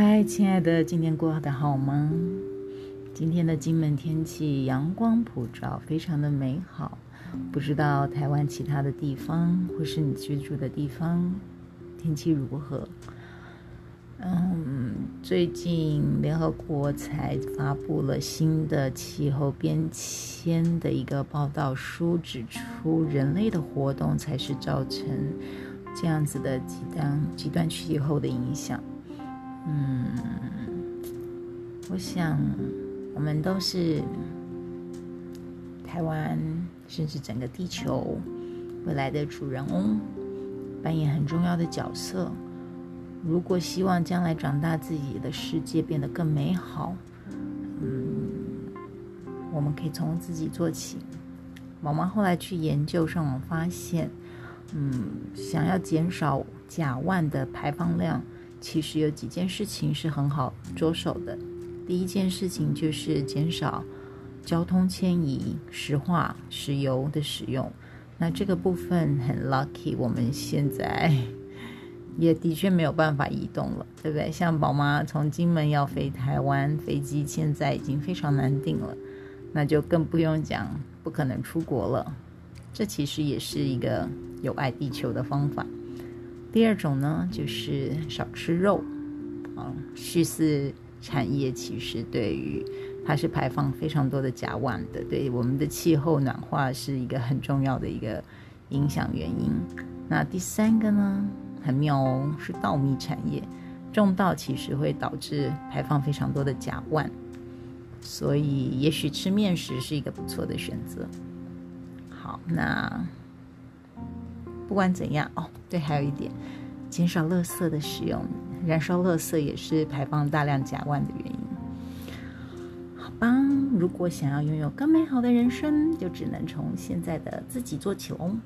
嗨，亲爱的，今天过得好吗？今天的金门天气阳光普照，非常的美好。不知道台湾其他的地方，或是你居住的地方，天气如何？嗯，最近联合国才发布了新的气候变迁的一个报道书，指出人类的活动才是造成这样子的极端极端气候的影响。嗯，我想我们都是台湾，甚至整个地球未来的主人翁，扮演很重要的角色。如果希望将来长大，自己的世界变得更美好，嗯，我们可以从自己做起。毛毛后来去研究，上网发现，嗯，想要减少甲烷的排放量。其实有几件事情是很好着手的。第一件事情就是减少交通迁移、石化、石油的使用。那这个部分很 lucky，我们现在也的确没有办法移动了，对不对？像宝妈从金门要飞台湾，飞机现在已经非常难订了，那就更不用讲不可能出国了。这其实也是一个有爱地球的方法。第二种呢，就是少吃肉，啊，畜饲产业其实对于它是排放非常多的甲烷的，对我们的气候暖化是一个很重要的一个影响原因。那第三个呢，很妙哦，是稻米产业，种稻其实会导致排放非常多的甲烷，所以也许吃面食是一个不错的选择。好，那。不管怎样哦，对，还有一点，减少垃圾的使用，燃烧垃圾也是排放大量甲烷的原因。好吧，如果想要拥有更美好的人生，就只能从现在的自己做起喽。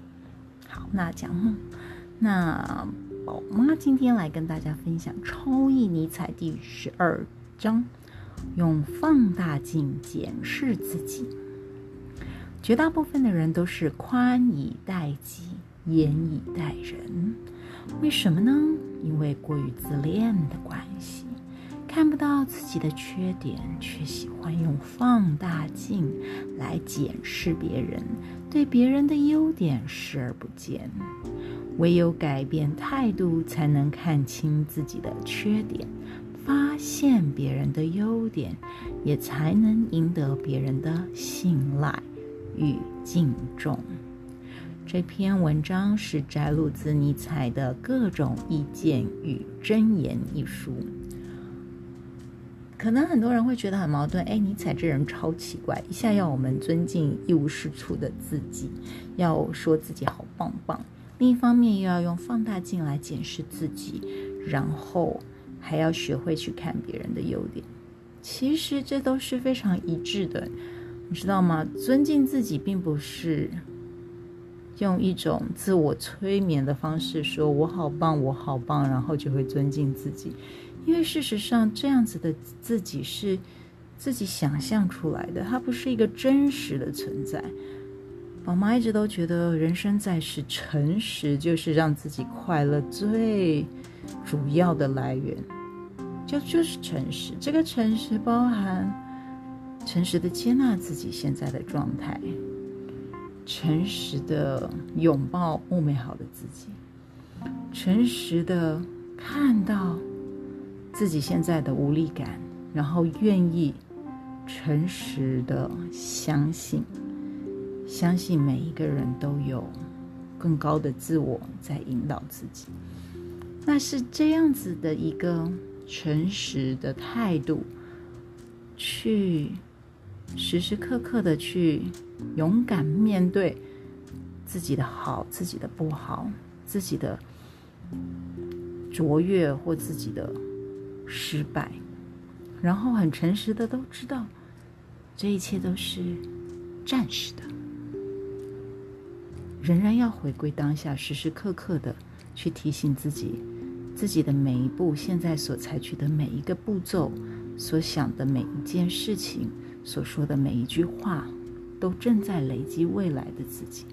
好，那讲梦，那宝妈今天来跟大家分享《超意尼采》第十二章，用放大镜检视自己。绝大部分的人都是宽以待己。严以待人，为什么呢？因为过于自恋的关系，看不到自己的缺点，却喜欢用放大镜来检视别人，对别人的优点视而不见。唯有改变态度，才能看清自己的缺点，发现别人的优点，也才能赢得别人的信赖与敬重。这篇文章是摘录自尼采的《各种意见与箴言》一书。可能很多人会觉得很矛盾，哎，尼采这人超奇怪，一下要我们尊敬一无是处的自己，要说自己好棒棒；另一方面又要用放大镜来检视自己，然后还要学会去看别人的优点。其实这都是非常一致的，你知道吗？尊敬自己并不是。用一种自我催眠的方式说：“我好棒，我好棒。”然后就会尊敬自己，因为事实上这样子的自己是自己想象出来的，它不是一个真实的存在。宝妈一直都觉得，人生在世，诚实就是让自己快乐最主要的来源，就就是诚实。这个诚实包含诚实的接纳自己现在的状态。诚实的拥抱不美好的自己，诚实的看到自己现在的无力感，然后愿意诚实的相信，相信每一个人都有更高的自我在引导自己。那是这样子的一个诚实的态度，去。时时刻刻的去勇敢面对自己的好、自己的不好、自己的卓越或自己的失败，然后很诚实的都知道这一切都是暂时的，仍然要回归当下，时时刻刻的去提醒自己，自己的每一步，现在所采取的每一个步骤，所想的每一件事情。所说的每一句话，都正在累积未来的自己。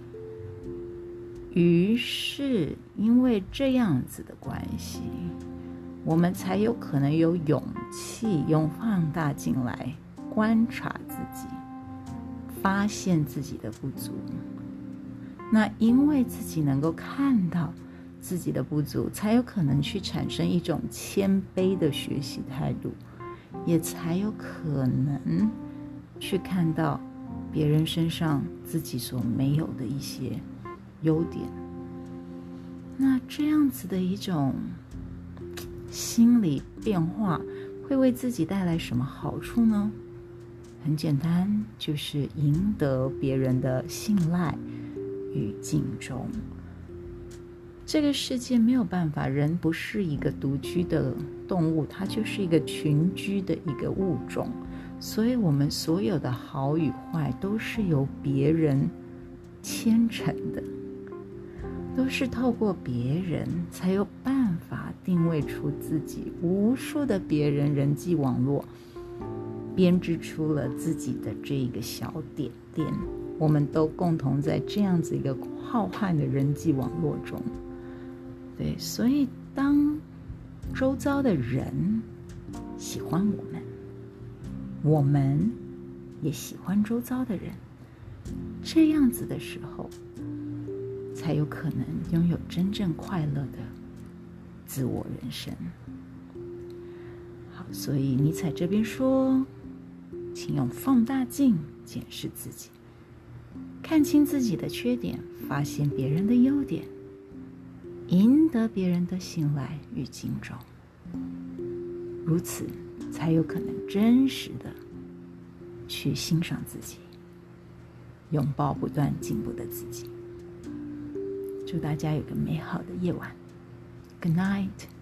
于是，因为这样子的关系，我们才有可能有勇气用放大镜来观察自己，发现自己的不足。那因为自己能够看到自己的不足，才有可能去产生一种谦卑的学习态度，也才有可能去看到别人身上自己所没有的一些优点。那这样子的一种心理变化，会为自己带来什么好处呢？很简单，就是赢得别人的信赖。与敬重。这个世界没有办法，人不是一个独居的动物，它就是一个群居的一个物种。所以，我们所有的好与坏，都是由别人牵成的，都是透过别人才有办法定位出自己。无数的别人人际网络编织出了自己的这一个小点点。我们都共同在这样子一个浩瀚的人际网络中，对，所以当周遭的人喜欢我们，我们也喜欢周遭的人，这样子的时候，才有可能拥有真正快乐的自我人生。好，所以尼采这边说，请用放大镜检视自己。看清自己的缺点，发现别人的优点，赢得别人的信赖与敬重，如此才有可能真实的去欣赏自己，拥抱不断进步的自己。祝大家有个美好的夜晚，Good night。